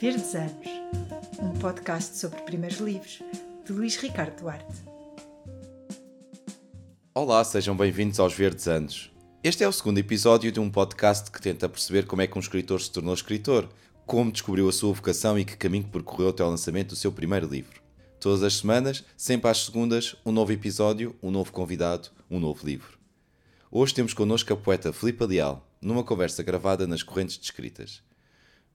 Verdes Anos, um podcast sobre primeiros livros de Luís Ricardo Duarte. Olá, sejam bem-vindos aos Verdes Anos. Este é o segundo episódio de um podcast que tenta perceber como é que um escritor se tornou escritor, como descobriu a sua vocação e que caminho percorreu até ao lançamento do seu primeiro livro. Todas as semanas, sempre às segundas, um novo episódio, um novo convidado, um novo livro. Hoje temos connosco a poeta Filipe Leal, numa conversa gravada nas Correntes de Escritas.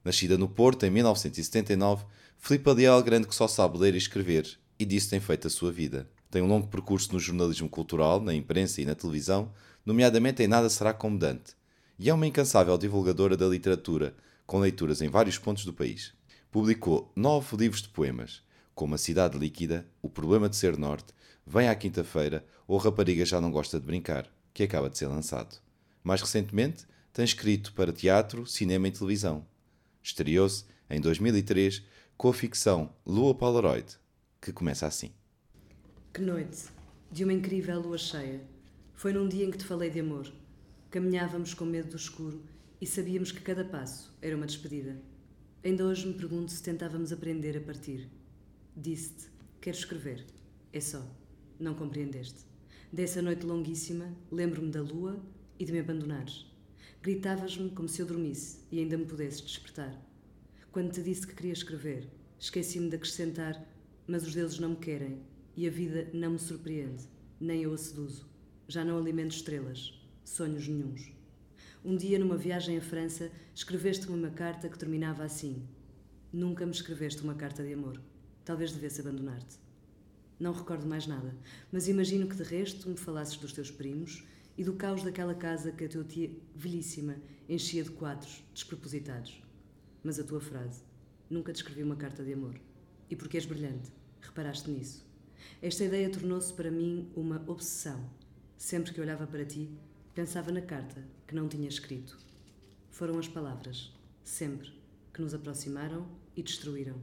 Nascida no Porto em 1979, Filipe Leal grande que só sabe ler e escrever, e disso tem feito a sua vida. Tem um longo percurso no jornalismo cultural, na imprensa e na televisão, nomeadamente em Nada Será Como Dante, e é uma incansável divulgadora da literatura, com leituras em vários pontos do país. Publicou nove livros de poemas, como A Cidade Líquida, O Problema de Ser Norte, Vem à Quinta-feira ou Rapariga Já Não Gosta de Brincar, que acaba de ser lançado. Mais recentemente, tem escrito para teatro, cinema e televisão. Estreou-se em 2003 com a ficção Lua Polaroid, que começa assim. Que noite, de uma incrível lua cheia. Foi num dia em que te falei de amor. Caminhávamos com medo do escuro e sabíamos que cada passo era uma despedida. Ainda hoje me pergunto se tentávamos aprender a partir. Disse-te: Quero escrever. É só. Não compreendeste. Dessa noite longuíssima, lembro-me da lua e de me abandonares. Gritavas-me como se eu dormisse e ainda me pudesses despertar. Quando te disse que queria escrever, esqueci-me de acrescentar: Mas os deuses não me querem e a vida não me surpreende, nem eu a seduzo. Já não alimento estrelas, sonhos nenhuns. Um dia, numa viagem à França, escreveste-me uma carta que terminava assim: Nunca me escreveste uma carta de amor. Talvez devesse abandonar-te. Não recordo mais nada, mas imagino que de resto me falasses dos teus primos e do caos daquela casa que a tua tia, velhíssima, enchia de quadros despropositados. Mas a tua frase: Nunca te escrevi uma carta de amor. E porque és brilhante, reparaste nisso. Esta ideia tornou-se para mim uma obsessão. Sempre que olhava para ti, pensava na carta que não tinha escrito. Foram as palavras, sempre, que nos aproximaram e destruíram.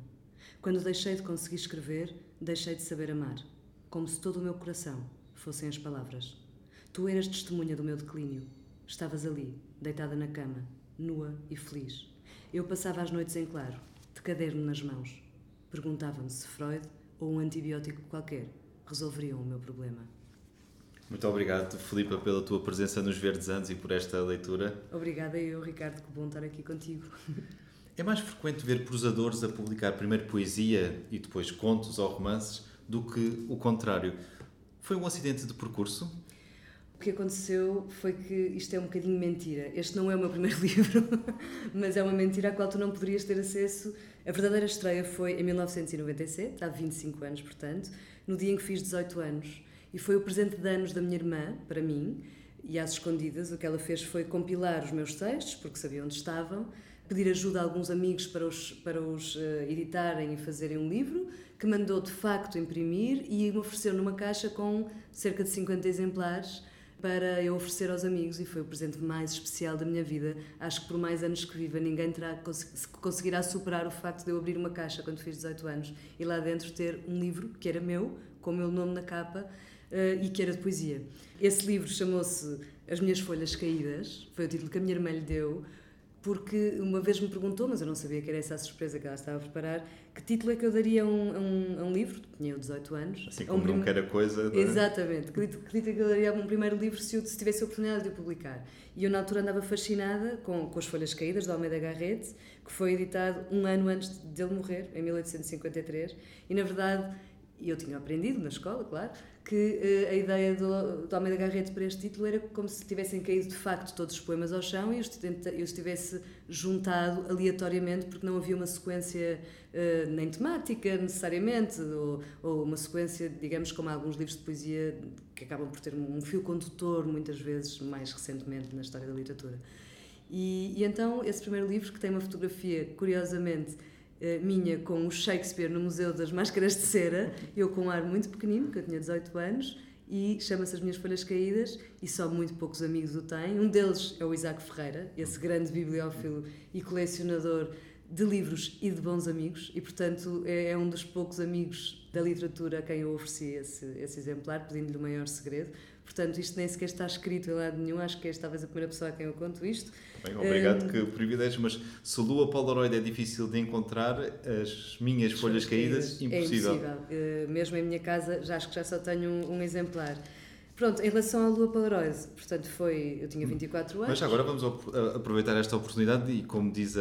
Quando deixei de conseguir escrever, deixei de saber amar, como se todo o meu coração fossem as palavras. Tu eras testemunha do meu declínio. Estavas ali, deitada na cama, nua e feliz. Eu passava as noites em claro, de caderno nas mãos. Perguntava-me se Freud ou um antibiótico qualquer resolveriam o meu problema. Muito obrigado, Filipa, pela tua presença nos Verdes Anos e por esta leitura. Obrigada eu, Ricardo, que bom estar aqui contigo. É mais frequente ver prosadores a publicar primeiro poesia e depois contos ou romances do que o contrário. Foi um acidente de percurso? O que aconteceu foi que isto é um bocadinho mentira. Este não é o meu primeiro livro, mas é uma mentira à qual tu não poderias ter acesso. A verdadeira estreia foi em 1997, há 25 anos, portanto, no dia em que fiz 18 anos. E foi o presente de anos da minha irmã, para mim, e às escondidas, o que ela fez foi compilar os meus textos, porque sabia onde estavam, pedir ajuda a alguns amigos para os, para os uh, editarem e fazerem um livro, que mandou de facto imprimir e me ofereceu numa caixa com cerca de 50 exemplares para eu oferecer aos amigos e foi o presente mais especial da minha vida. Acho que por mais anos que viva, ninguém terá conseguirá superar o facto de eu abrir uma caixa quando fiz 18 anos e lá dentro ter um livro que era meu, com o meu nome na capa uh, e que era de poesia. Esse livro chamou-se As Minhas Folhas Caídas, foi o título que a minha irmã lhe deu, porque uma vez me perguntou, mas eu não sabia que era essa a surpresa que ela estava a preparar, que título é que eu daria a um, a um, a um livro, tinha eu 18 anos. Assim como um não quer a coisa. É? Exatamente, que título, é que eu daria a um primeiro livro se eu se tivesse a oportunidade de o publicar. E eu na altura andava fascinada com, com As Folhas Caídas, de Almeida Garrett, que foi editado um ano antes dele morrer, em 1853, e na verdade eu tinha aprendido na escola, claro, que uh, a ideia do, do Almeida Garrett para este título era como se tivessem caído de facto todos os poemas ao chão e eu os tivesse juntado aleatoriamente porque não havia uma sequência uh, nem temática necessariamente ou, ou, uma sequência, digamos, como alguns livros de poesia que acabam por ter um fio condutor muitas vezes mais recentemente na história da literatura. E, e então esse primeiro livro que tem uma fotografia curiosamente minha com o Shakespeare no Museu das Máscaras de Cera, eu com um ar muito pequenino, que eu tinha 18 anos, e chama-se As Minhas Folhas Caídas, e só muito poucos amigos o têm. Um deles é o Isaac Ferreira, esse grande bibliófilo e colecionador de livros e de bons amigos, e portanto é, é um dos poucos amigos da literatura a quem eu ofereci esse, esse exemplar, pedindo-lhe o maior segredo, Portanto, isto nem sequer está escrito em lado nenhum. Acho que és talvez a primeira pessoa a quem eu conto isto. Bem, obrigado, um, que privilégio. Mas se Lua Polaroid é difícil de encontrar, as minhas folhas caídas, impossível. É impossível. Uh, mesmo em minha casa, já acho que já só tenho um, um exemplar. Pronto, em relação à Lua Polaroid, portanto foi, eu tinha 24 anos. Mas agora vamos aproveitar esta oportunidade e como diz a,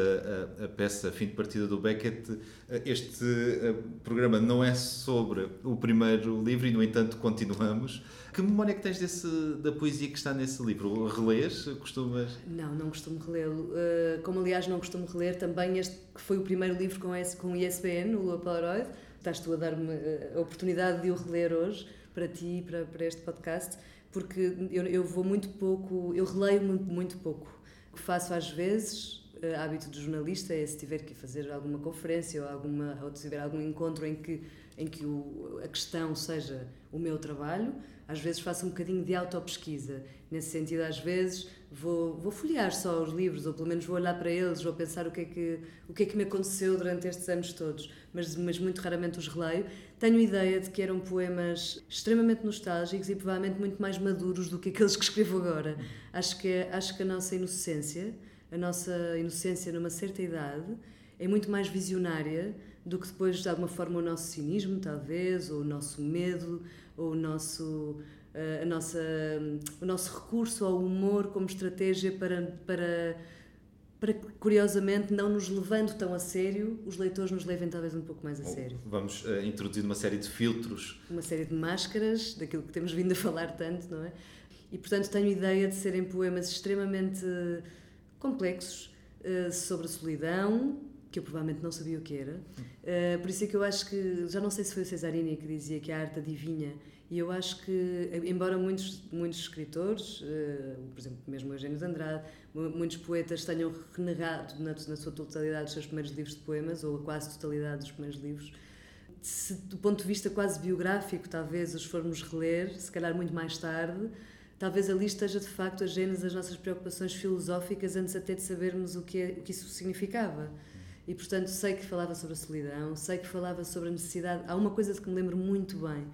a, a peça Fim de Partida do Beckett, este eh, programa não é sobre o primeiro livro e no entanto continuamos. Que memória é que tens desse, da poesia que está nesse livro? Relês? Costumas? Não, não costumo relê-lo. Uh, como aliás não costumo reler também este que foi o primeiro livro com, esse, com o ISBN, o Lua Polaroid. Estás tu a dar-me eh, a oportunidade de o reler hoje para ti, para, para este podcast, porque eu, eu vou muito pouco, eu releio muito, muito pouco. O que faço às vezes, uh, hábito de jornalista, é se tiver que fazer alguma conferência ou, alguma, ou tiver algum encontro em que, em que o, a questão seja o meu trabalho, às vezes faço um bocadinho de autopesquisa. Nesse sentido, às vezes vou, vou folhear só os livros, ou pelo menos vou olhar para eles, vou pensar o que é que, o que, é que me aconteceu durante estes anos todos, mas, mas muito raramente os releio. Tenho ideia de que eram poemas extremamente nostálgicos e provavelmente muito mais maduros do que aqueles que escrevo agora. Acho que, acho que a nossa inocência, a nossa inocência numa certa idade, é muito mais visionária do que depois, de alguma forma, o nosso cinismo, talvez, ou o nosso medo, ou o nosso, a nossa, o nosso recurso ao humor como estratégia para, para, para que, curiosamente, não nos levando tão a sério, os leitores nos levem talvez um pouco mais a sério. Vamos uh, introduzir uma série de filtros. Uma série de máscaras, daquilo que temos vindo a falar tanto, não é? E, portanto, tenho ideia de serem poemas extremamente complexos uh, sobre a solidão, que eu provavelmente não sabia o que era. Uh, por isso é que eu acho que, já não sei se foi o Cesarini que dizia que a arte adivinha, e eu acho que, embora muitos, muitos escritores, uh, por exemplo, mesmo Eugênio de Andrade, muitos poetas tenham renegado na, na sua totalidade os seus primeiros livros de poemas, ou a quase totalidade dos primeiros livros, se, do ponto de vista quase biográfico, talvez os formos reler, se calhar muito mais tarde, talvez ali esteja de facto a gênese das nossas preocupações filosóficas antes até de sabermos o que, é, o que isso significava. E, portanto, sei que falava sobre a solidão, sei que falava sobre a necessidade. Há uma coisa que me lembro muito bem,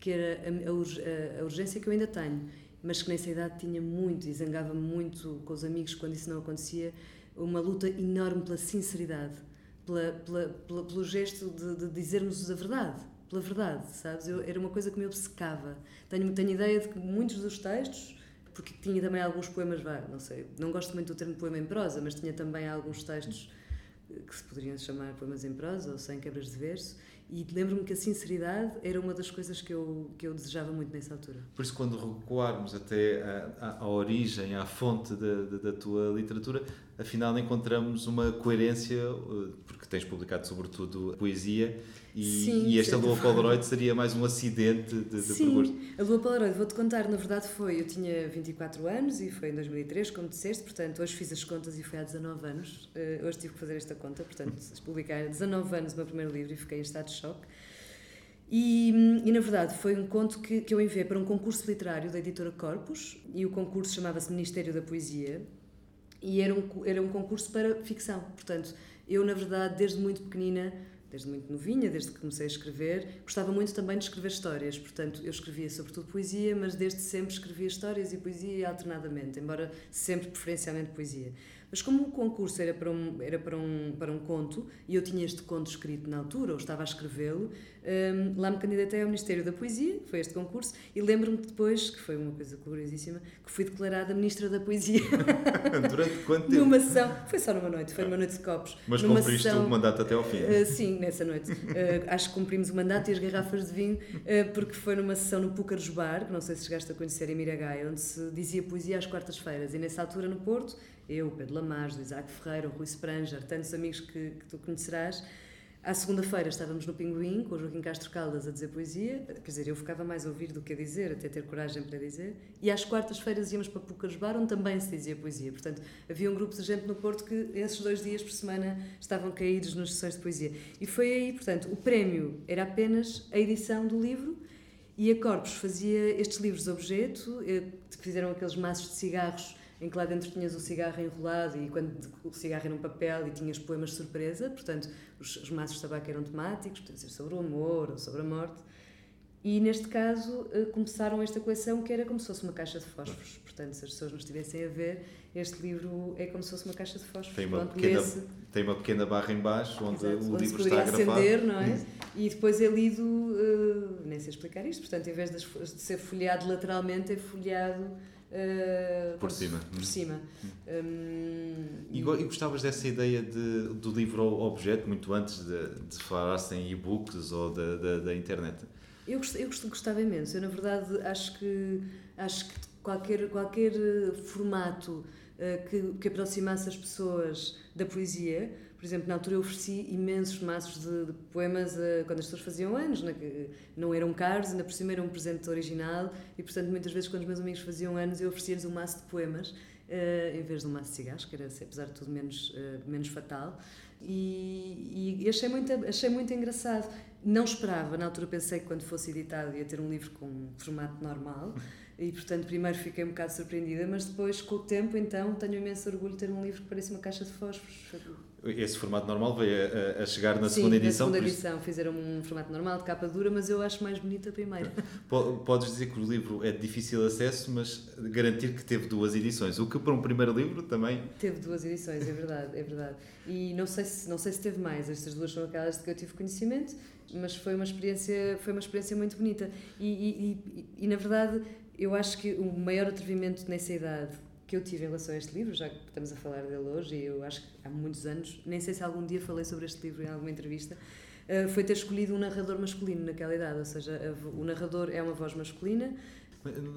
que era a, a, a urgência que eu ainda tenho, mas que nessa idade tinha muito e zangava-me muito com os amigos quando isso não acontecia. Uma luta enorme pela sinceridade, pela, pela, pela pelo gesto de, de dizermos a verdade, pela verdade, sabes? Eu, era uma coisa que me obcecava. Tenho, tenho ideia de que muitos dos textos porque tinha também alguns poemas, não sei, não gosto muito do termo poema em prosa, mas tinha também alguns textos que se poderiam chamar poemas em prosa ou sem quebras de verso, e lembro-me que a sinceridade era uma das coisas que eu, que eu desejava muito nessa altura. Por isso, quando recuarmos até à, origem, à fonte da, da, da, tua literatura, afinal encontramos uma coerência, eh, porque tens publicado sobretudo poesia e, Sim, e esta Lua Polaroid seria mais um acidente de, de Sim, a Lua Polaroid, vou-te contar, na verdade foi, eu tinha 24 anos e foi em 2003, como disseste, portanto hoje fiz as contas e foi há 19 anos, uh, hoje tive que fazer esta conta, portanto publicar 19 anos o meu primeiro livro e fiquei em estado de choque. E, e, na verdade foi um conto que, que eu enviei para um concurso literário da editora Corpus e o concurso chamava-se Ministério da Poesia e era um, era um concurso para ficção. Portanto, eu na verdade desde muito pequenina desde muito novinha, desde que comecei a escrever. Gostava muito também de escrever histórias, portanto, eu escrevia sobretudo poesia, mas desde sempre escrevia histórias e poesia alternadamente, embora sempre preferencialmente poesia. Mas como o concurso era para um, era para um, para um conto, e eu tinha este conto escrito na altura, ou estava a escrevê-lo, um, lá me candidatei ao Ministério da Poesia, foi este concurso, e lembro-me depois, que foi uma coisa curiosíssima, que fui declarada Ministra da Poesia. Durante quanto tempo? Numa sessão, foi só numa noite, foi numa noite de copos. Mas numa cumpriste sessão, o mandato até ao fim? Uh, sim, nessa noite. Uh, acho que cumprimos o mandato e as garrafas de vinho, uh, porque foi numa sessão no Púcaros Bar, que não sei se chegaste a conhecer em Miragaia, onde se dizia poesia às quartas-feiras, e nessa altura no Porto, eu, Pedro Lamares, Isaac Ferreira, o Rui Spranger, tantos amigos que, que tu conhecerás. À segunda-feira estávamos no Pinguim com o Joaquim Castro Caldas a dizer poesia, quer dizer, eu ficava mais a ouvir do que a dizer, até ter coragem para dizer. E às quartas-feiras íamos para Pucas Bar, onde também se dizia poesia. Portanto, havia um grupo de gente no Porto que esses dois dias por semana estavam caídos nas sessões de poesia. E foi aí, portanto, o prémio era apenas a edição do livro e a Corpus fazia estes livros objeto, eh, fizeram aqueles maços de cigarros em que lá dentro tinhas o cigarro enrolado e quando o cigarro era um papel e tinhas poemas de surpresa, portanto os, os maços de tabaco eram temáticos, podia ser sobre o amor ou sobre a morte. E neste caso eh, começaram esta coleção que era como se fosse uma caixa de fósforos. Portanto, se as pessoas nos estivessem a ver, este livro é como se fosse uma caixa de fósforos. Tem uma, Pronto, pequena, esse- tem uma pequena barra em baixo onde Exato, o onde livro está grafado. acender, não é? E depois é lido, eh, nem sei explicar isto, portanto, em vez de ser folheado lateralmente, é folheado eh, Por cima. Por cima. Hum, E, e gostavas dessa ideia de, do livro ao objeto muito antes de, de falar-se em e-books ou da, da, da internet? Eu, eu gost- gostava imenso. Eu, na verdade, acho que, acho que qualquer, qualquer formato eh, que, que aproximasse as pessoas da poesia, por exemplo, na altura eu ofereci imensos maços de, de poemas eh, quando as pessoas faziam anos, né, que não eram caros, ainda por cima era um presente original e, portanto, muitas vezes quando os meus amigos faziam anos eu oferecia-lhes um maço de poemas eh, em vez de um maço de cigarros, que era, apesar de tudo, menos, eh, menos fatal. E, e achei, muito, achei muito engraçado. Não esperava, na altura pensei que quando fosse editado ia ter um livro com um formato normal e, portanto, primeiro fiquei um bocado surpreendida, mas depois, com o tempo, então, tenho imenso orgulho de ter um livro que parece uma caixa de fósforos. Esse formato normal veio a, a- chegar na Sim, segunda edição. na segunda isso- edição fizeram um formato normal, de capa dura, mas eu acho mais bonita a primeira. po- Podes dizer que o livro é de difícil acesso, mas garantir que teve duas edições. O que para um primeiro livro também. Teve duas edições, é verdade, é verdade. E não sei se, não sei se teve mais, estas duas são aquelas de que eu tive conhecimento, mas foi uma experiência, foi uma experiência muito bonita. E, e, e, e, na verdade, eu acho que o maior atrevimento nessa idade que eu tive em relação a este livro, já que estamos a falar dele hoje, e eu acho que há muitos anos, nem sei se algum dia falei sobre este livro em alguma entrevista, eh, foi ter escolhido um narrador masculino naquela idade, ou seja, o narrador é uma voz masculina,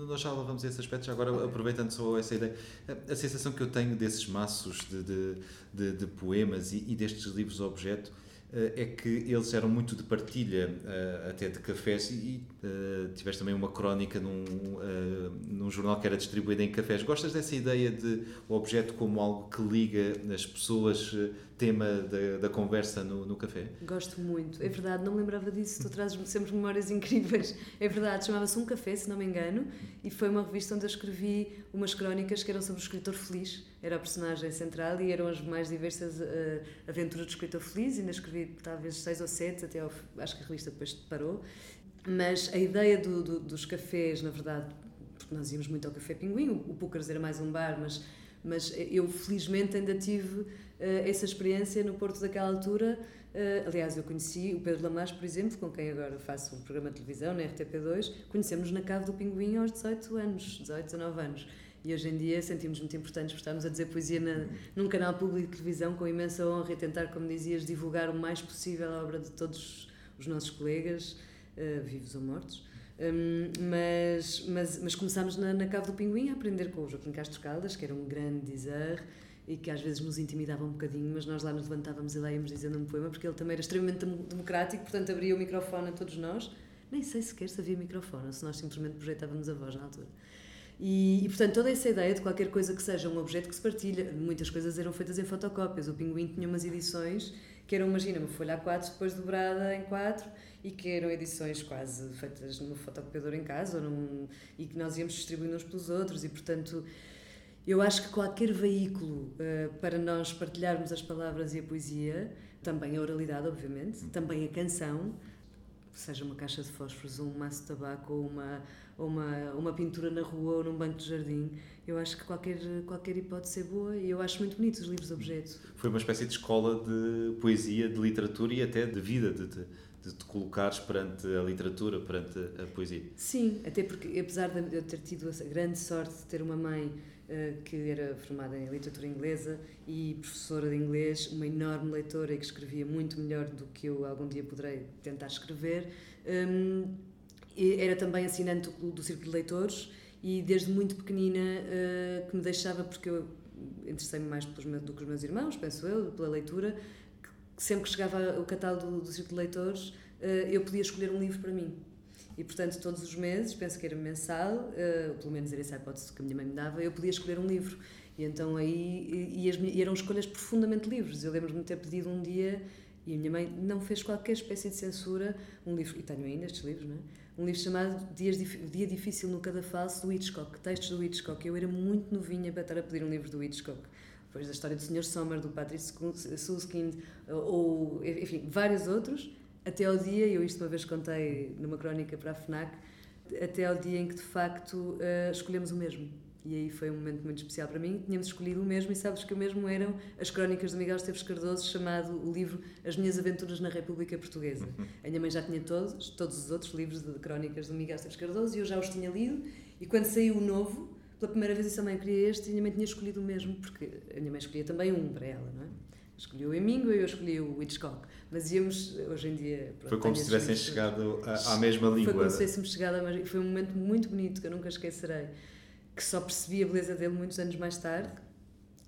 Nós já vamos a esse aspecto, já agora aproveitando só essa ideia. A, sensação que eu tenho desses maços de, de, de, de poemas e, e destes livros objeto eh, é que eles eram muito de partilha, eh, até de cafés, e eh, tiveste também uma crónica num, eh, num jornal que era distribuído em cafés. Gostas dessa ideia de o objeto como algo que liga as pessoas, eh, tema da, da conversa no, no café? Gosto muito, é verdade, não me lembrava disso, tu trazes-me sempre memórias incríveis. É verdade, chamava-se Um Café, se não me engano, e foi uma revista onde eu escrevi umas crónicas que eram sobre o escritor feliz, era a personagem central e eram as mais diversas uh, aventuras do escritor feliz, ainda escrevi talvez seis ou sete, até ao, acho que a revista depois parou. Mas a ideia do, do, dos cafés, na verdade, porque nós íamos muito ao Café Pinguim, o, o Púcaros era mais um bar, mas, mas eu felizmente ainda tive uh, essa experiência no Porto daquela altura. Uh, aliás, eu conheci o Pedro Lamas, por exemplo, com quem agora faço um programa de televisão na RTP2, conhecemos na Cave do Pinguim aos 18 anos, 18, 19 anos. E hoje em dia sentimos muito importantes por estarmos a dizer poesia na, num canal público de televisão com imensa honra e tentar, como dizias, divulgar o mais possível a obra de todos os nossos colegas, uh, vivos ou mortos. Um, mas, mas, mas começámos na, na Cave do Pinguim a aprender com o Joaquim Castro Caldas, que era um grande dizer e que às vezes nos intimidava um bocadinho, mas nós lá nos levantávamos e lá íamos dizendo um poema, porque ele também era extremamente democrático, portanto abria o microfone a todos nós. Nem sei sequer se havia microfone, ou se nós simplesmente projetávamos a voz na altura. E, e, portanto, toda essa ideia de qualquer coisa que seja um objeto que se partilha, muitas coisas eram feitas em fotocópias. O Pinguim tinha umas edições que eram, imagina, uma folha A4 depois dobrada em 4 e que eram edições quase feitas numa fotocopiadora em casa ou num, e que nós íamos distribuindo uns pelos outros e, portanto, eu acho que qualquer veículo uh, para nós partilharmos as palavras e a poesia, também a oralidade, obviamente, também a canção, seja uma caixa de fósforos, ou um maço de tabaco, ou uma, ou uma, uma pintura na rua ou num banco de jardim, eu acho que qualquer, qualquer hipótese é boa e eu acho muito bonito os livros de objeto. Foi uma espécie de escola de poesia, de literatura e até de vida, de, de, de te colocares perante a literatura, perante a poesia. Sim, até porque apesar de eu ter tido a grande sorte de ter uma mãe que era formada em literatura inglesa e professora de inglês, uma enorme leitora e que escrevia muito melhor do que eu algum dia poderei tentar escrever. Um, era também assinante do, Círculo de Leitores e desde muito pequenina uh, que me deixava, porque eu interessei-me mais meus, do que os meus irmãos, penso eu, pela leitura, que, sempre que chegava o catálogo do, do Círculo de Leitores uh, eu podia escolher um livro para mim. E, portanto, todos os meses, penso que era mensal, uh, pelo menos era essa a hipótese que a minha mãe me dava, eu podia escolher um livro. E então aí e, as, e eram escolhas profundamente livres. Eu lembro-me de ter pedido um dia, e a minha mãe não fez qualquer espécie de censura, um livro, e tenho ainda estes livros, não é? Um livro chamado Dias, Dia Difícil no Cadafalso, do Hitchcock, textos do Hitchcock. Eu era muito novinha para estar a pedir um livro do Hitchcock. Depois da história do Sr. Sommer, do Patrick Susskind, ou, enfim, vários outros Até ao dia, eu isto uma vez contei numa crónica para a FNAC, até ao dia em que de facto uh, escolhemos o mesmo. E aí foi um momento muito especial para mim. Tínhamos escolhido o mesmo, e sabes que o mesmo eram as crónicas de Miguel Esteves Cardoso, chamado o livro As Minhas Aventuras na República Portuguesa. Uhum. A minha mãe já tinha todos, todos os outros livros de crónicas de Miguel Esteves Cardoso e eu já os tinha lido. E quando saiu o novo, pela primeira vez disse à mãe: queria este, e a minha mãe tinha escolhido o mesmo, porque a minha mãe escolhia também um para ela, não é? Escolhi o Hemingway e eu escolhi o Hitchcock. Mas íamos, hoje em dia. Pronto, foi como se tivessem chegado à, à mesma língua. Foi como se tivéssemos chegado à mesma Foi um momento muito bonito que eu nunca esquecerei que só percebi a beleza dele muitos anos mais tarde,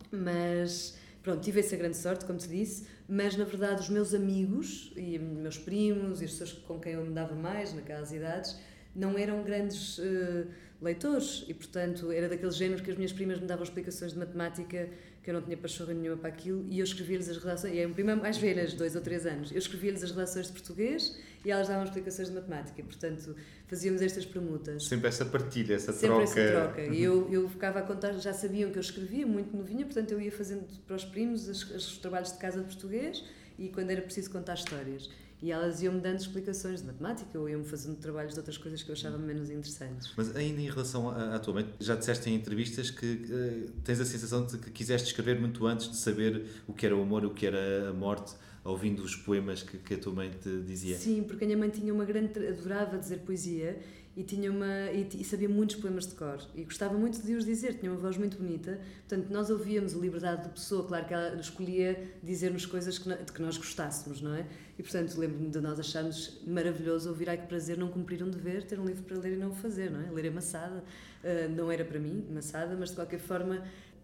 mas pronto, tive essa grande sorte, como te disse, mas na verdade os meus amigos e meus primos e as pessoas com quem eu me dava mais naquelas idades não eram grandes uh, leitores e portanto era daquele género que as minhas primas me davam explicações de matemática que eu não tinha pachorra nenhuma para aquilo e eu escrevia-lhes as redações, e é um prima mais velhas, dois ou três anos, eu escrevia-lhes as redações de português e elas davam explicações de matemática. Portanto, fazíamos estas permutas. Sempre essa partilha, essa Sempre troca. Sempre essa troca. E eu, eu ficava a contar, já sabiam que eu escrevia muito novinha, portanto, eu ia fazendo para os primos os, os trabalhos de casa de português e quando era preciso contar histórias. E elas iam-me dando explicações de matemática ou iam-me fazendo trabalhos de outras coisas que eu achava menos interessantes. Mas ainda em relação à, tua mãe, já disseste em entrevistas que uh, tens a sensação de que quiseste escrever muito antes de saber o que era o amor, o que era a morte ouvindo os poemas que, que a tua mãe te dizia? Sim, porque a minha mãe tinha uma grande. adorava dizer poesia e tinha uma e, e, sabia muitos poemas de cor e gostava muito de os dizer, tinha uma voz muito bonita. Portanto, nós ouvíamos a liberdade de pessoa, claro que ela escolhia dizer-nos coisas que, de que nós gostássemos, não é? E portanto, lembro-me de nós acharmos maravilhoso ouvir ai que prazer não cumprir um dever, ter um livro para ler e não o fazer, não é? Ler é maçada, uh, não era para mim, maçada, mas de qualquer forma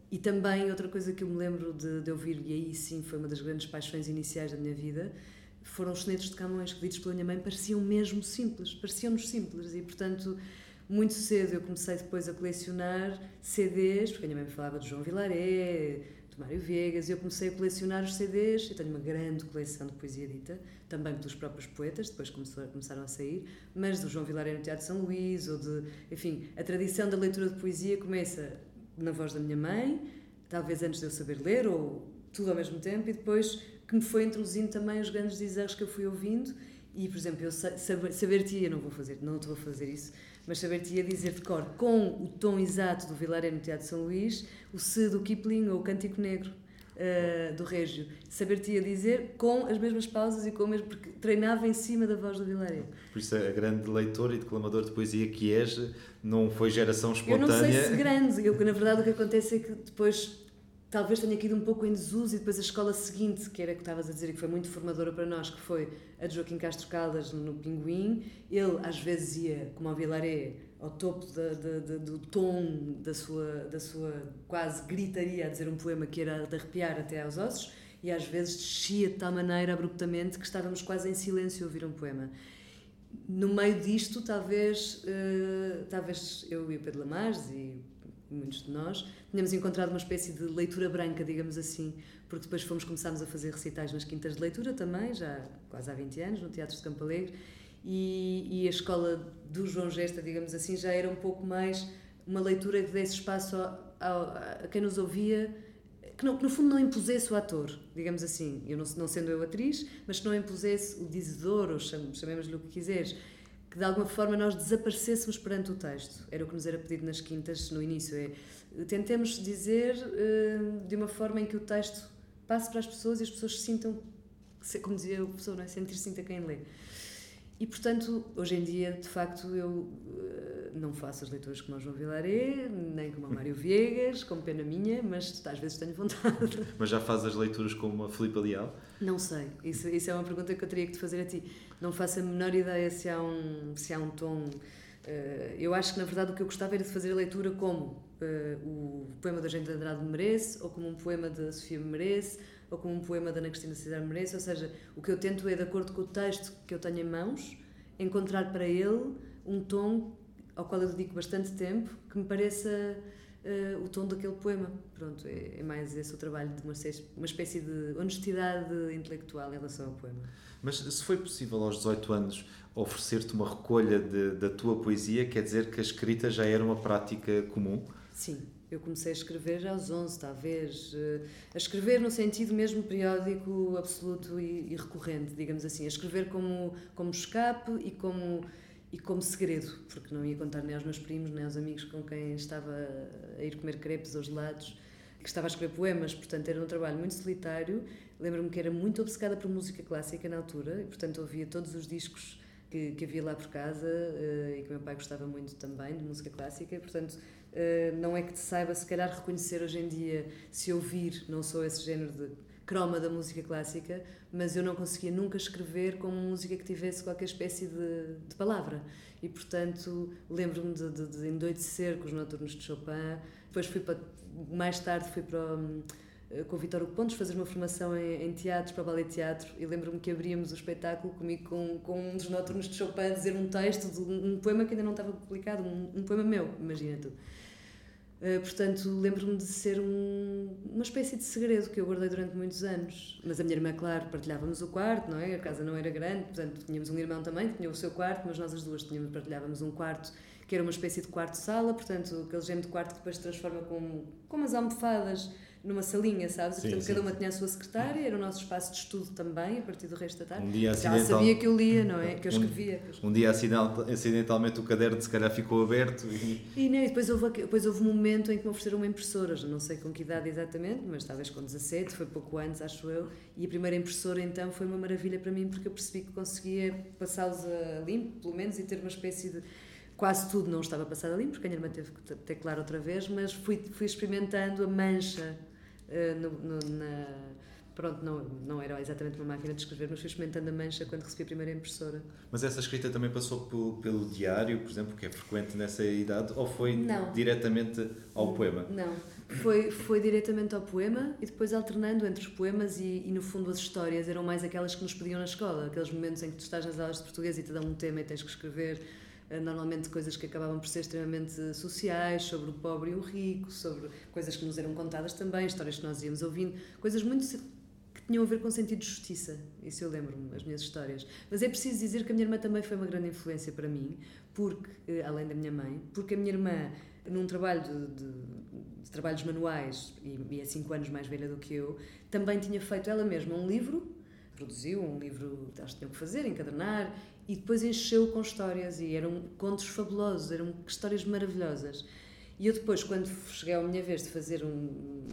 e também outra coisa que eu me lembro de, de, ouvir, e aí sim foi uma das grandes paixões iniciais da minha vida, foram os sonetos de Camões que ditos pela minha mãe, pareciam mesmo simples, pareciam-nos simples e portanto muito cedo eu comecei depois a colecionar CDs, porque a minha mãe falava de João Vilaré, de Mário Viegas, e eu comecei a colecionar os CDs. Eu tenho uma grande coleção de poesia dita, também pelos próprios poetas, depois começaram a sair, mas do João Vilaré no Teatro São Luís, ou de. Enfim, a tradição da leitura de poesia começa na voz da minha mãe, talvez antes de eu saber ler, ou tudo ao mesmo tempo, e depois que me foi introduzindo também os grandes dizeres que eu fui ouvindo. E, por exemplo, eu saber, eu não vou fazer, não estou a fazer isso, mas saber-te-ia dizer de cor, com o tom exato do Vilaré no Teatro de São Luís, o Se do Kipling ou o Cântico Negro uh, do Régio. Saber-te-ia dizer com as mesmas pausas e com o mesmo. porque treinava em cima da voz do Vilaré. Por isso, a grande leitora e declamador de poesia que és, não foi geração espontânea. Eu não sei se grande, eu, na verdade o que acontece é que depois talvez tenha ido um pouco em desuso e depois a escola seguinte, que era que estavas a dizer que foi muito formadora para nós, que foi a de Joaquim Castro Caldas no Pinguim, ele às vezes ia, como ao Vilaré, ao topo da, da, da, do tom da sua, da sua quase gritaria a dizer um poema que era de arrepiar até aos ossos, e às vezes descia de tal maneira abruptamente que estávamos quase em silêncio a ouvir um poema. No meio disto, talvez, uh, talvez eu e o Pedro Lamares e muitos de nós. Tínhamos encontrado uma espécie de leitura branca, digamos assim, porque depois fomos começarmos a fazer recitais nas quintas de leitura também, já quase há 20 anos, no Teatro de Campo Alegre, e, e a escola do João Gesta, digamos assim, já era um pouco mais uma leitura que desse espaço a, a, a quem nos ouvia que, não, que no fundo não impusesse o ator, digamos assim, eu não, não sendo eu atriz, mas que não impusesse o dizedor, ou chamemos-lhe o que quiseres, que de alguma forma nós desaparecêssemos perante o texto. Era o que nos era pedido nas quintas no início, é tentemos dizer uh, de uma forma em que o texto passe para as pessoas e as pessoas se sintam, como dizia o professor, é? sentir-se a quem lê. E, portanto, hoje em dia, de facto, eu uh, não faço as leituras como o João Vilaré, nem como o Mário Viegas, com pena minha, mas às vezes tenho vontade. Mas já faz as leituras como a Filipe Leal? Não sei. Isso, isso é uma pergunta que eu teria que te fazer a ti. Não faço a menor ideia se há um, se há um tom... Uh, eu acho que, na verdade, o que eu gostava era de fazer a leitura como uh, o poema da Gente Andrade merece, ou como um poema da Sofia merece, ou como um poema da Ana Cristina Cidade merece, ou seja, o que eu tento é, de acordo com o texto que eu tenho em mãos, encontrar para ele um tom ao qual eu dedico bastante tempo, que me pareça uh, o tom daquele poema. Pronto, é, é, mais esse o trabalho de uma, uma espécie de honestidade intelectual em relação ao poema. Mas se foi possível aos 18 anos oferecer-te uma recolha de, da tua poesia, quer dizer que a escrita já era uma prática comum? Sim, Eu comecei a escrever aos 11, talvez. eh, A escrever no sentido mesmo periódico, absoluto e, e recorrente, digamos assim. A escrever como, como escape e como, e como segredo, porque não ia contar nem aos meus primos, nem aos amigos com quem estava a ir comer crepes ou gelados, que estava a escrever poemas. Portanto, era um trabalho muito solitário. Lembro-me que era muito obcecada por música clássica na altura, e portanto ouvia todos os discos que, que havia lá por casa eh, e que meu pai gostava muito também de música clássica. e, Portanto, não é que te saiba, se calhar, reconhecer hoje em dia, se ouvir, não sou esse género de croma da música clássica, mas eu não conseguia nunca escrever com música que tivesse qualquer espécie de, de palavra. E, portanto, lembro-me de, de, de endoidecer com os noturnos de Chopin. Depois fui para, mais tarde fui para, hum, eh, com o Vitor Pontes fazer uma formação em, em teatros, para ballet teatro, e lembro-me que abríamos o espetáculo comigo com, com um dos noturnos de Chopin a dizer um texto de um, poema que ainda não estava publicado, um, um poema meu, imagina tu. Uh, portanto, lembro-me de ser um, uma espécie de segredo que eu guardei durante muitos anos. Mas a minha irmã, claro, partilhávamos o quarto, não é? A casa não era grande, portanto, tínhamos um irmão também que tinha o seu quarto, mas nós as duas tínhamos, partilhávamos um quarto que era uma espécie de quarto-sala, portanto, aquele género de quarto que depois se transforma com, com umas almofadas numa salinha, sabes? Sim, portanto, sim. cada uma tinha a sua secretária, era o nosso espaço de estudo também, a partir do resto da tarde. Um dia Já acidental- sabia que eu lia, não é? Que eu Um- escrevia. eu Um dia acidental- acidentalmente o caderno se calhar ficou aberto e E, não, e depois, houve, depois houve um momento em que me ofereceram uma impressora, já não sei com que idade exatamente, mas talvez com 17, foi pouco antes, acho eu. E a primeira impressora então foi uma maravilha para mim porque eu percebi que conseguia passá-los a limpo, pelo menos, e ter uma espécie de. Quase tudo não estava passado a limpo, porque a minha irmã teve que ter claro outra vez, mas fui, fui experimentando a mancha eh, no- no- na. Pronto, não, não era exatamente uma máquina de escrever, mas fui experimentando a mancha quando recebi a primeira impressora. Mas essa escrita também passou pelo, pelo diário, por exemplo, que é frequente nessa idade, ou foi Não. diretamente ao poema? Não, foi, foi diretamente ao poema e depois alternando entre os poemas e, e, no fundo as histórias eram mais aquelas que nos pediam na escola, aqueles momentos em que tu estás nas aulas de português e te dão um tema e tens que escrever normalmente coisas que acabavam por ser extremamente sociais, sobre o pobre e o rico, sobre coisas que nos eram contadas também, histórias que nós íamos ouvindo, coisas muito que tinham a ver com sentido de justiça, isso eu lembro-me, as minhas histórias. Mas é preciso dizer que a minha irmã também foi uma grande influência para mim, porque, eh, além da minha mãe, porque a minha irmã, num trabalho de, de- de trabalhos manuais, e, e é 5 anos mais velha do que eu, também tinha feito ela mesma um livro, produziu um livro elas tinham que fazer, encadernar, e depois encheu com histórias, e eram contos fabulosos, eram histórias maravilhosas. E eu depois, quando cheguei à minha vez de fazer um,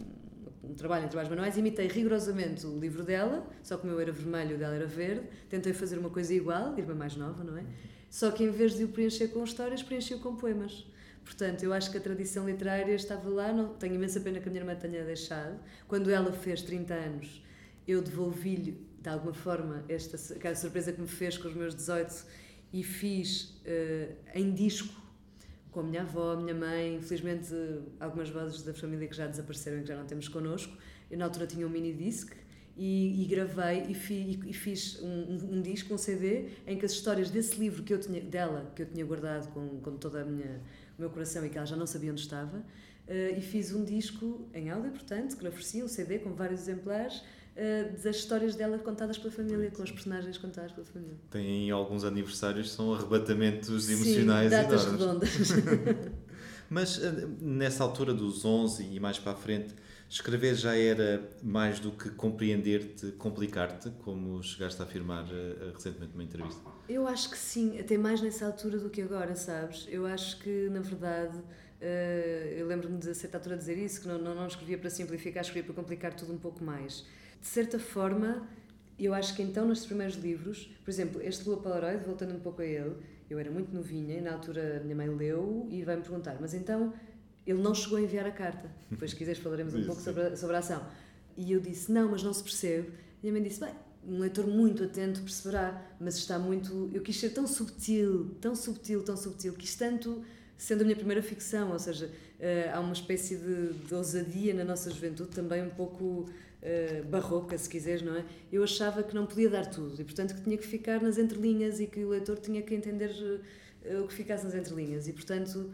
um trabalho em trabalhos manuais, imitei rigorosamente o livro dela, só que o meu era vermelho o dela era verde, tentei fazer uma coisa igual, irmã mais nova, não é? Só que em vez de o preencher com histórias, preenchi-o com poemas. Portanto, eu acho que a tradição literária estava lá, não, tenho imensa pena que a minha irmã tenha deixado. Quando ela fez 30 anos, eu devolvi-lhe, de alguma forma, esta, aquela surpresa que me fez com os meus 18 e fiz eh, em disco com a minha avó, a minha mãe, infelizmente algumas vozes da família que já desapareceram e que já não temos connosco. Eu na altura tinha um mini disc e, e gravei e, fi, e fiz um, um, um disco, um CD, em que as histórias desse livro que eu tinha, dela, que eu tinha guardado com, com minha, o meu coração e que ela já não sabia onde estava, eh, e fiz um disco em áudio, portanto, que lhe ofereci, um CD com vários exemplares, eh, das histórias dela contadas pela família, com os personagens contados pela família. Tem alguns aniversários, são arrebatamentos Sim, emocionais datas enormes. redondas. Mas eh, nessa altura dos 11 e mais para a frente, escrever já era mais do que compreender-te, complicar-te, como chegaste a afirmar eh, recentemente numa entrevista? Eu acho que sim, até mais nessa altura do que agora, sabes? Eu acho que, na verdade, eu lembro-me de a certa altura dizer isso, que não, não, não escrevia para simplificar, escrevia para complicar tudo um pouco mais. De certa forma, eu acho que então, nestes primeiros livros, por exemplo, este Lua Polaroid, voltando um pouco a ele, eu era muito novinha e na altura a minha mãe leu e vai-me perguntar, mas então ele não chegou a enviar a carta. Depois, se quiseres, falaremos um Isso, pouco sobre a, sobre a ação. E eu disse, não, mas não se percebe. E a minha mãe disse, bem, um leitor muito atento perceberá, mas está muito. Eu quis ser tão subtil, tão subtil, tão subtil, quis tanto, sendo a minha primeira ficção, ou seja, eh, há uma espécie de, de ousadia na nossa juventude, também um pouco eh, barroca, se quiseres, não é? Eu achava que não podia dar tudo e, portanto, que tinha que ficar nas entrelinhas e que o leitor tinha que entender eh, o que ficasse nas entrelinhas. E, portanto,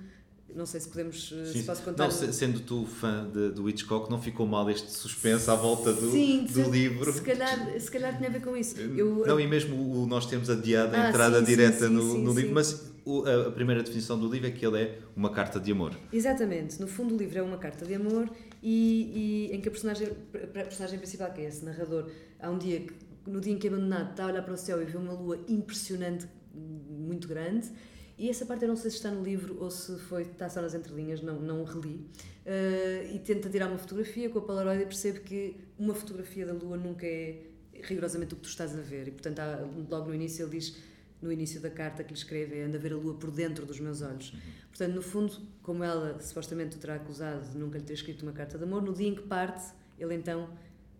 não sei se podemos. eh, se posso contar. Não, se- sendo tu fã de, do Hitchcock, não ficou mal este suspense à volta do, Sim, do cer- livro? Se calhar, se calhar tinha a ver com isso. Eu, Não, e mesmo o nós temos adiado a Ah, entrada sim, sim, direta sim, no, sim, no sim. livro, mas o- a, a primeira definição do livro é que ele é uma carta de amor. Exatamente. No fundo, o livro é uma carta de amor e, e em que a personagem, a personagem principal, que é esse narrador, há um dia no dia em que é abandonado, está a olhar para o céu e vê uma lua impressionante, muito grande. E essa parte eu não sei se está no livro ou se foi, está só nas entrelinhas, não, não reli. Uh, e tenta tirar uma fotografia com a Polaroid e percebe que uma fotografia da lua nunca é rigorosamente o que tu estás a ver. E portanto, há, logo no início, ele diz no início da carta que lhe escreve é anda a ver a lua por dentro dos meus olhos. Portanto, no fundo, como ela supostamente o terá acusado de nunca lhe ter escrito uma carta de amor, no dia em que parte, ele então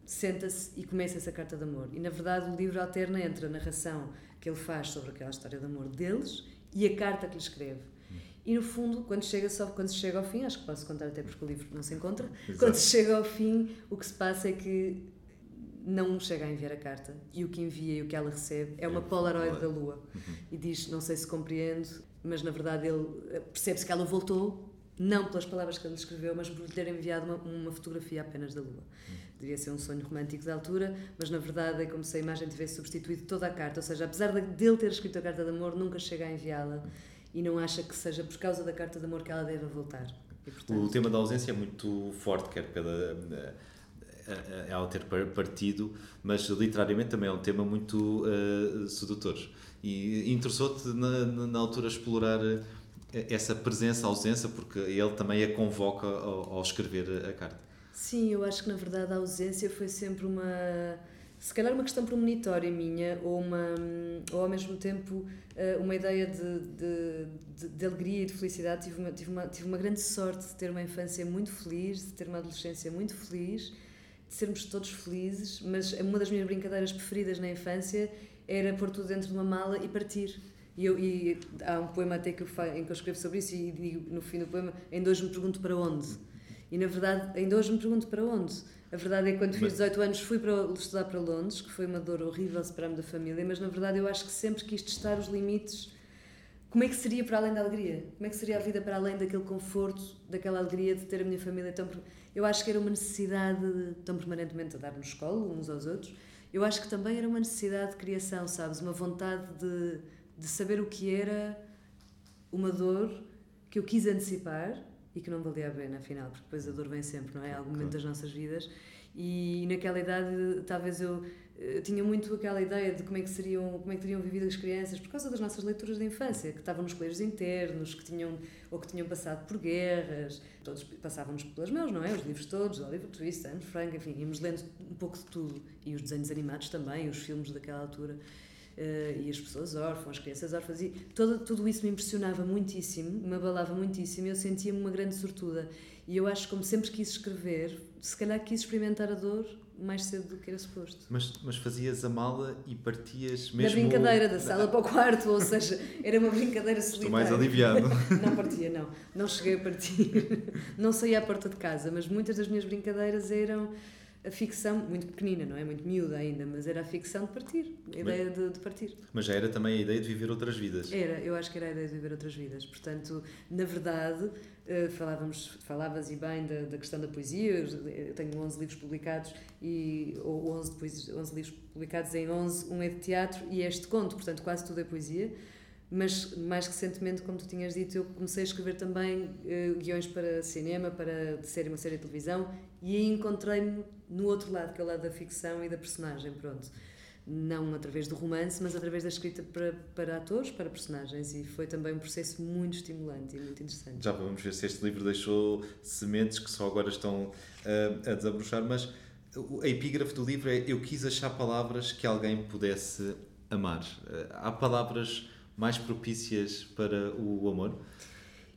senta-se e começa essa carta de amor. E na verdade o livro alterna entre a narração que ele faz sobre aquela história de amor deles e a carta que lhe escreve. E no fundo, quando chega, só, quando se chega ao fim, acho que posso contar até porque o livro não se encontra, Exato. quando se chega ao fim, o que se passa é que não chega a enviar a carta e o que envia e o que ela recebe é uma É, Polaroid da lua. E diz não sei se compreendo mas na verdade ele eh, percebe-se que ela voltou não pelas palavras que ele escreveu mas por lhe ter enviado uma, uma fotografia apenas da lua. Devia ser um sonho romântico da altura mas na verdade é como se a imagem tivesse substituído toda a carta. Ou seja apesar de- dele ter escrito a carta de amor nunca chega a enviá-la e não acha que seja por causa da carta de amor que ela deve voltar. E, portanto, O tema da ausência é muito forte, quer pela eh, ela ter par- partido, mas literariamente também é um tema muito eh, sedutor. E interessou-te na, na, altura explorar eh, essa presença, ausência, porque ele também a convoca ao, ao escrever a carta. Sim, eu acho que na verdade a ausência foi sempre uma. Se calhar uma questão premonitória minha, ou, uma, ou ao mesmo tempo eh, uma ideia de, de, de, de alegria e de felicidade. Tive uma, tive, uma, tive uma grande sorte de ter uma infância muito feliz, de ter uma adolescência muito feliz, de sermos todos felizes, mas uma das minhas brincadeiras preferidas na infância era pôr tudo dentro de uma mala e partir. E, eu, e há um poema até que eu, em que eu escrevo sobre isso e digo no fim do poema: ainda hoje me pergunto para onde. E na verdade, ainda hoje me pergunto para onde. A verdade é que quando fiz Mas- 18 anos fui para estudar para Londres, que foi uma dor horrível separar-me da família, mas na verdade eu acho que sempre quis testar os limites. Como é que seria para além da alegria? Como é que seria a vida para além daquele conforto, daquela alegria de ter a minha família tão. Eu acho que era uma necessidade tão permanentemente a dar-nos escola uns aos outros. Eu acho que também era uma necessidade de criação, sabes? Uma vontade de, de saber o que era uma dor que eu quis antecipar e que não valia a pena, afinal, porque depois a dor vem sempre, não é? Algum momento das nossas vidas. E naquela idade, talvez eu, eu tinha muito aquela ideia de como é que seriam, como é que teriam vivido as crianças por causa das nossas leituras de infância, que estavam nos colégios internos, que tinham ou que tinham passado por guerras, todos passávamos pelas mãos, não é? Os livros todos, Oliver Twist, Anne Frank, enfim, íamos lendo um pouco de tudo e os desenhos animados também, os filmes daquela altura. Eh, e as pessoas órfãs, as crianças órfãs, e todo, tudo isso me impressionava muitíssimo, me abalava muitíssimo, eu sentia-me uma grande sortuda. E eu acho que, como sempre quis escrever, se calhar quis experimentar a dor mais cedo do que era suposto. Mas, mas fazias a mala e partias mesmo. Na brincadeira, da sala para o quarto, ou seja, era uma brincadeira solitária. Estou mais aliviado. Não partia, não. Não cheguei a partir. Não saía à porta de casa, mas muitas das minhas brincadeiras eram a ficção, muito pequenina, não é? Muito miúda ainda, mas era a ficção de partir, a ideia de, de partir. Mas já era também a ideia de viver outras vidas. Era, eu acho que era a ideia de viver outras vidas. Portanto, na verdade, eh, falávamos, falavas e bem da, da questão da poesia. Eu tenho 11 livros publicados, e, ou 11, poesia, 11 livros publicados em 11, um é de teatro e este conto, portanto, quase tudo é poesia. Mas, mais recentemente, como tu tinhas dito, eu comecei a escrever também eh, guiões para cinema, para série, uma série de televisão, e aí encontrei-me no outro lado, que é o lado da ficção e da personagem, pronto não através do romance, mas através da escrita para, para atores, para personagens, e foi também um processo muito estimulante e muito interessante. Já vamos ver se este livro deixou sementes que só agora estão ah, a desabrochar, mas a epígrafe do livro é Eu quis achar palavras que alguém pudesse amar. Ah, há palavras mais propícias para o amor?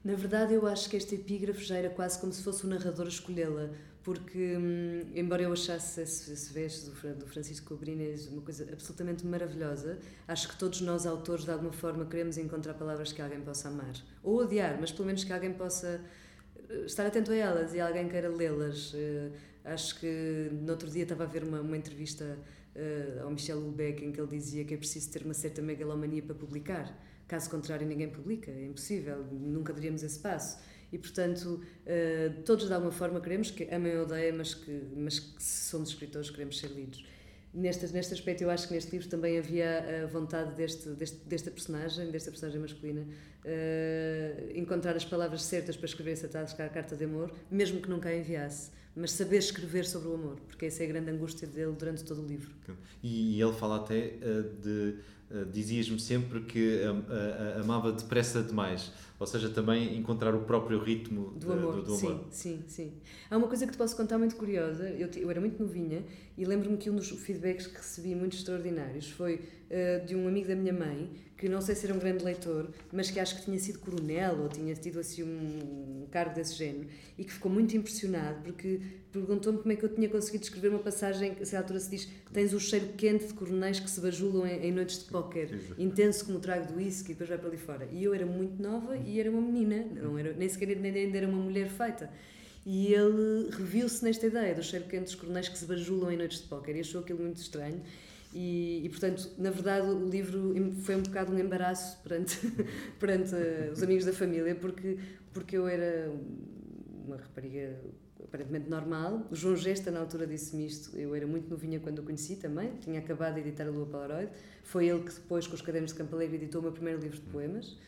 Na verdade, eu acho que este epígrafe já era quase como se fosse o narrador a escolhê-la, porque, hum, embora eu achasse esse, esse do Francisco Cobrines uma coisa absolutamente maravilhosa, acho que todos nós, autores, de alguma forma, queremos encontrar palavras que alguém possa amar. Ou odiar, mas pelo menos que alguém possa eh, estar atento a elas e alguém queira lê-las. Eh, Acho que no outro dia estava a ver uma, uma entrevista eh, ao Michel Houellebecq em que ele dizia que é preciso ter uma certa megalomania para publicar. Caso contrário, ninguém publica, é impossível, nunca daríamos esse passo. E, portanto, eh, todos de alguma forma queremos que amem ou odeiem, mas que, mas que se somos escritores queremos ser lidos. neste, neste aspecto, eu acho que neste livro também havia a vontade deste, deste, desta personagem, desta personagem masculina, uh, encontrar as palavras certas para escrever essa tal carta de amor, mesmo que nunca a enviasse. Mas saber escrever sobre o amor, porque essa é a grande angústia dele durante todo o livro. E, e ele fala até uh, de. Uh, Dizias-me sempre que amava depressa demais ou seja, também encontrar o próprio ritmo do amor. Do, do amor. Sim, sim, sim. Há uma coisa que te posso contar muito curiosa. Eu, eu era muito novinha e lembro-me que um dos feedbacks que recebi muito extraordinários foi uh, de um amigo da minha mãe, que não sei se era um grande leitor, mas que acho que tinha sido coronel ou tinha tido assim um, um cargo desse género e que ficou muito impressionado porque perguntou-me como é que eu tinha conseguido escrever uma passagem, a certa altura se diz que tens o cheiro quente de coronéis que se bajulam em, em noites de póquer, intenso como o trago do whisky e depois vai para ali fora. E eu era muito nova e era uma menina, não era, nem sequer ainda era uma mulher feita. E ele reviu-se nesta ideia do cheiro quente dos coronéis que se bajulam em noites de póquer e achou aquilo muito estranho. E, e, portanto, na verdade, o livro foi um bocado um embaraço perante, perante os amigos da família, porque, porque eu era uma rapariga aparentemente normal. O João Gesta, na altura, disse-me isto. Eu era muito novinha quando o conheci também, tinha acabado de editar a Lua Polaroid. Foi ele que, depois, com os cadernos de Campo Alegre, editou o meu primeiro livro de poemas.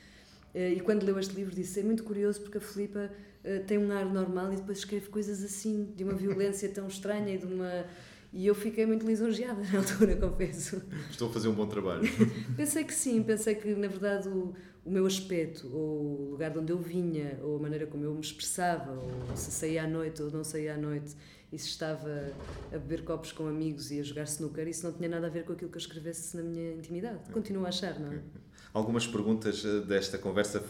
Eh, e quando leu este livro disse, é muito curioso porque a Filipa eh, tem um ar normal e depois escreve coisas assim, de uma violência tão estranha e de uma... E eu fiquei muito lisonjeada na altura, confesso. Estou a fazer um bom trabalho. pensei que sim, pensei que na verdade o, o meu aspecto, ou o lugar de onde eu vinha, ou a maneira como eu me expressava, ou se saía à noite ou não saía à noite, e se estava a beber copos com amigos e a jogar snooker, isso não tinha nada a ver com aquilo que eu escrevesse na minha intimidade. Continuo a achar, não é? Algumas perguntas eh, desta conversa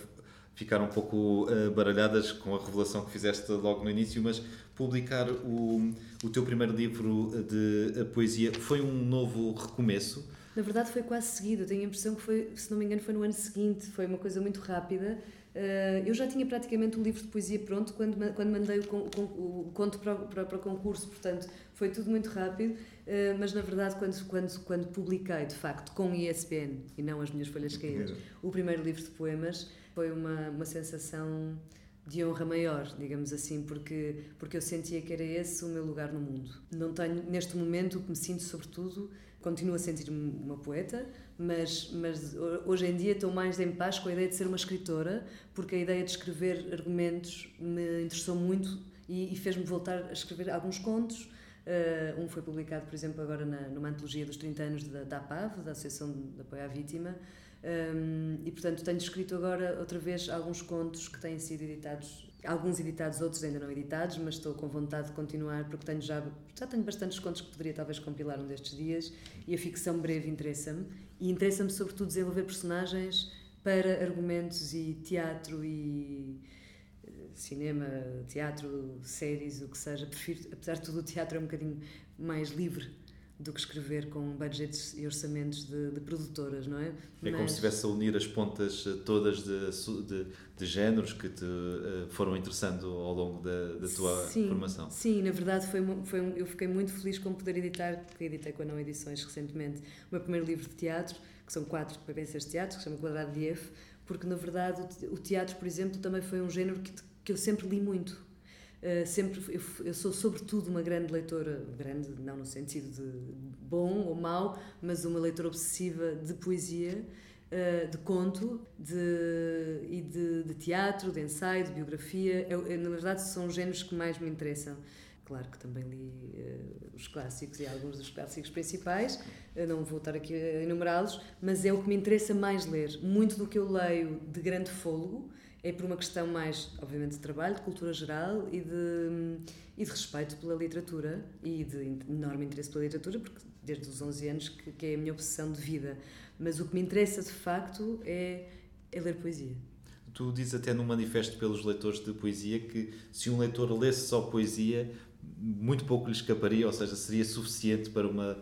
ficaram um pouco uh, baralhadas com a revelação que fizeste logo no início, mas publicar o, o teu primeiro livro de poesia. Foi um novo recomeço? Na verdade foi quase seguido, eu tenho a impressão que foi, se não me engano, foi no ano seguinte, foi uma coisa muito rápida. Uh, eu já tinha praticamente um livro de poesia pronto quando, quando mandei o, o, o conto para, para, para o concurso, portanto foi tudo muito rápido, mas na verdade quando, quando, quando publiquei, de facto, com ESPN e não as minhas folhas caídas, o primeiro livro de poemas, foi uma, uma sensação de honra maior, digamos assim, porque, porque eu sentia que era esse o meu lugar no mundo. Não tenho, neste momento, o que me sinto, sobretudo, continuo a sentir-me uma poeta, mas, mas hoje em dia estou mais em paz com a ideia de ser uma escritora, porque a ideia de escrever argumentos me interessou muito e, e fez-me voltar a escrever alguns contos. Uh, um foi publicado, por exemplo, agora na, numa antologia dos 30 anos da, da APAV, da Associação de Apoio à Vítima, um, e portanto tenho escrito agora outra vez alguns contos que têm sido editados, alguns editados, outros ainda não editados, mas estou com vontade de continuar porque tenho já, já tenho bastantes contos que poderia talvez compilar um destes dias e a ficção breve interessa-me. E interessa-me sobretudo desenvolver personagens para argumentos e teatro e eh, cinema, teatro, séries, o que seja. Prefiro, apesar de tudo, o teatro é um bocadinho mais livre do que escrever com budgets e orçamentos de, de produtoras, não é? É Mas... como se estivesse a unir as pontas eh, todas de, de, de géneros que te uh, foram interessando ao longo da, da tua sim, formação. Sim, na verdade foi, foi um, eu fiquei muito feliz com poder editar, porque editei com a Não Edições recentemente, o meu primeiro livro de teatro, que são quatro peças de teatro, que se chama Quadrado de F, porque na verdade o teatro, por exemplo, também foi um género que, que eu sempre li muito eh, sempre eu, eu, sou sobretudo uma grande leitora, grande não no sentido de bom ou mau, mas uma leitora obsessiva de poesia, uh, de conto, de, e de, de, teatro, de ensaio, de biografia. Eu, eu, na verdade, são os géneros que mais me interessam. Claro que também li uh, os clássicos e alguns dos clássicos principais, eu não vou estar aqui a enumerá-los, mas é o que me interessa mais ler. Muito do que eu leio de grande fôlego é por uma questão mais, obviamente, de trabalho, de cultura geral e de, e de respeito pela literatura e de enorme interesse pela literatura, porque desde os 11 anos que, que é a minha obsessão de vida. Mas o que me interessa de facto é, é ler poesia. Tu dizes até no manifesto pelos leitores de poesia que se um leitor lesse só poesia, muito pouco lhe escaparia, ou seja, seria suficiente para uma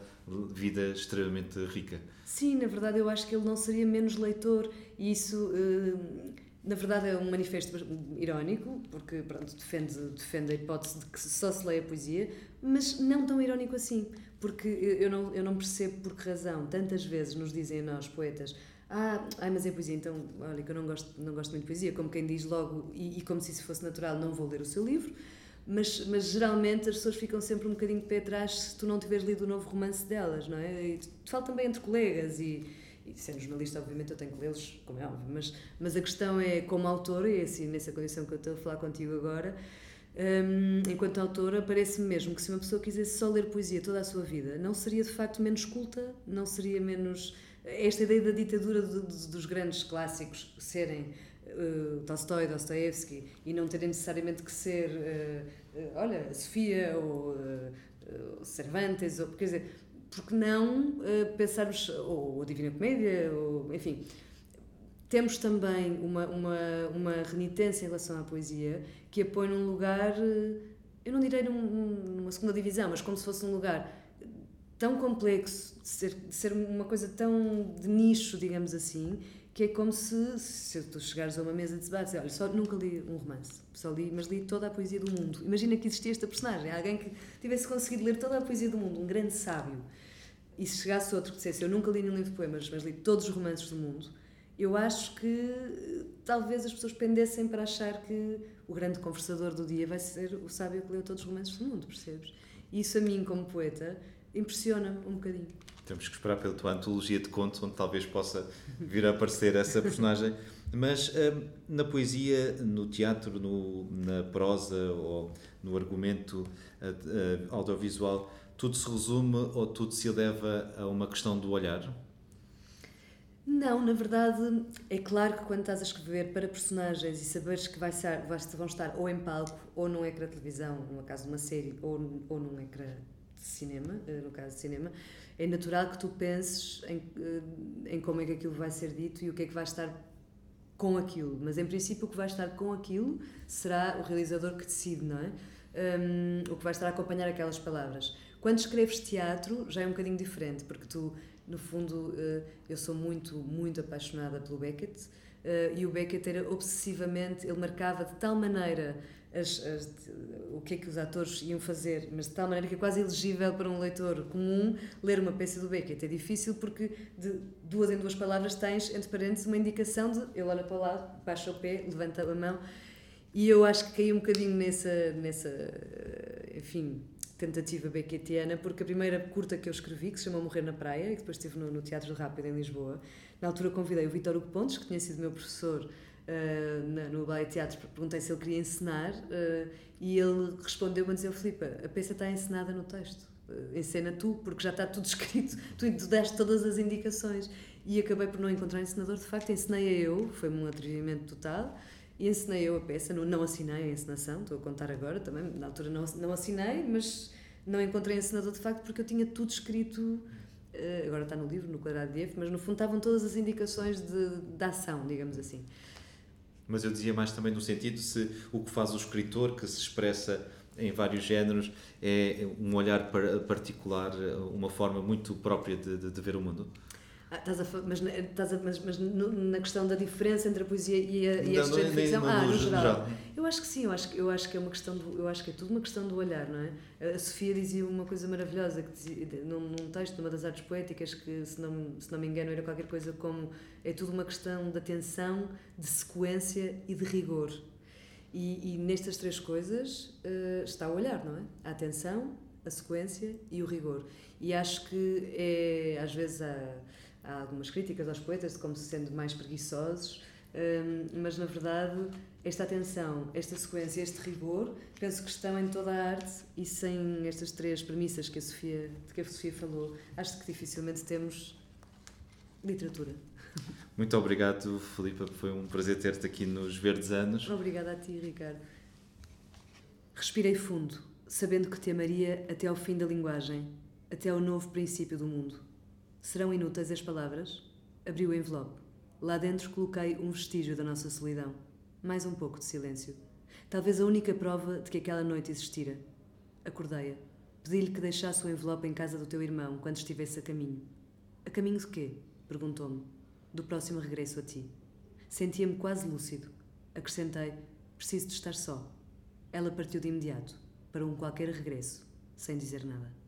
vida extremamente rica. Sim, na verdade eu acho que ele não seria menos leitor e isso. Uh, na verdade é um manifesto irónico, porque pronto, defende, defende a hipótese de que só se leia poesia, mas não tão irónico assim, porque eu não, eu não percebo por que razão tantas vezes nos dizem a nós, poetas, ah, ai, mas é poesia, então, olha, que eu não gosto, não gosto muito de poesia, como quem diz logo, e, e como se isso fosse natural, não vou ler o seu livro, mas, mas geralmente as pessoas ficam sempre um bocadinho de pé atrás se tu não tiveres lido o novo romance delas, não é? E falo também entre colegas e, e sendo jornalista, obviamente, eu tenho que lê-los, como é óbvio, mas, mas a questão é, como autora, e assim, nessa condição que eu estou a falar contigo agora, um, enquanto autora, parece-me mesmo que se uma pessoa quisesse só ler poesia toda a sua vida, não seria de facto menos culta, não seria menos. Esta ideia da ditadura do, do, dos grandes clássicos serem uh, Tolstói, Dostoevsky e não terem necessariamente que ser, uh, uh, olha, Sofia ou Cervantes, ou, quer dizer, porque não pensarmos, ou a Divina Comédia, ou, enfim, temos também uma, uma, uma renitência em relação à poesia que a põe num lugar, eu não direi num, numa segunda divisão, mas como se fosse um lugar tão complexo, de ser, de ser uma coisa tão de nicho, digamos assim, que é como se, se tu chegares a uma mesa de debate e olha, só nunca li um romance, só li, mas li toda a poesia do mundo. Imagina que existia esta personagem, alguém que tivesse conseguido ler toda a poesia do mundo, um grande sábio. E se chegasse outro que dissesse, eu nunca li nenhum livro de poemas, mas li todos os romances do mundo, eu acho que talvez as pessoas pendessem para achar que o grande conversador do dia vai ser o sábio que leu todos os romances do mundo, percebes? E isso a mim, como poeta, impressiona-me um bocadinho. Temos que esperar pela tua antologia de contos, onde talvez possa vir a aparecer essa personagem. Mas hum, na poesia, no teatro, no, na prosa ou no argumento uh, uh, audiovisual, tudo se resume ou tudo se eleva a uma questão do olhar? Não, na verdade, é claro que quando estás a escrever para personagens e saberes que vai ser, vão estar ou em palco, ou num ecrã de televisão, no caso de uma série, ou, ou num ecrã de cinema, eh, no caso de cinema, é natural que tu penses em, eh, em como é que aquilo vai ser dito e o que é que vai estar com aquilo. Mas, em princípio, o que vai estar com aquilo será o realizador que decide, não é? Um, o que vai estar a acompanhar aquelas palavras. Quando escreves teatro, já é um bocadinho diferente, porque tu no fundo, eh, eu sou muito, muito apaixonada pelo Beckett eh, e o Beckett era obsessivamente, ele marcava de tal maneira as, as, o que é que os atores iam fazer, mas de tal maneira que é quase elegível para um leitor comum ler uma peça do Beckett. É difícil porque de duas em duas palavras tens, entre parênteses, uma indicação de ele olha para o lado, baixa o pé, levanta a mão. E eu acho que caí um bocadinho nessa, nessa enfim, tentativa beckettiana, porque a primeira curta que eu escrevi, que se chama Morrer na Praia, e depois estive no, no Teatro do Rápido em Lisboa, na altura convidei o Vitor Hugo Pontes, que tinha sido meu professor uh, na, no Ballet Teatro, perguntei se ele queria encenar, uh, e ele respondeu-me a dizer, Filipe, a peça está encenada no texto, uh, encena tu, porque já está tudo escrito, tu, deste todas as indicações. E acabei por não encontrar encenador, de facto, encenei eu, foi-me um atrevimento total, e ensinei eu a peça, não, não assinei a encenação, estou a contar agora também, na altura não, não assinei, mas não encontrei encenador de facto porque eu tinha tudo escrito, eh, agora está no livro, no quadrado de F, mas no fundo estavam todas as indicações de, de ação, digamos assim. Mas eu dizia mais também no sentido se o que faz o escritor, que se expressa em vários géneros, é um olhar particular, uma forma muito própria de, de, de ver o mundo. Ah, estás a, mas, estás a, mas, mas na questão da diferença entre a poesia e a, e a não, ficção? Ah, no geral. geral. Eu acho que sim, eu acho, eu acho que é uma questão do, eu acho que é tudo uma questão do olhar, não é? A Sofia dizia uma coisa maravilhosa que dizia, num, num texto, numa das artes poéticas, que se não, se não me engano era qualquer coisa como é tudo uma questão de atenção, de sequência e de rigor. E, e nestas três coisas uh, está o olhar, não é? A atenção, a sequência e o rigor. E acho que é, às vezes, há há algumas críticas aos poetas de como se sendo mais preguiçosos, um, mas na verdade esta atenção, esta sequência, este rigor, penso que estão em toda a arte e sem estas três premissas que a Sofia, de que a Sofia falou, acho que dificilmente temos literatura. Muito obrigado, Filipa, foi um prazer ter-te aqui nos Verdes Anos. Obrigada a ti, Ricardo. Respirei fundo, sabendo que te amaria até ao fim da linguagem, até ao novo princípio do mundo. Serão inúteis as palavras? Abri o envelope. Lá dentro coloquei um vestígio da nossa solidão. Mais um pouco de silêncio. Talvez a única prova de que aquela noite existira. Acordei-a. Pedi-lhe que deixasse o envelope em casa do teu irmão quando estivesse a caminho. A caminho de quê? Perguntou-me. Do próximo regresso a ti. Sentia-me quase lúcido. Acrescentei: Preciso de estar só. Ela partiu de imediato, para um qualquer regresso, sem dizer nada.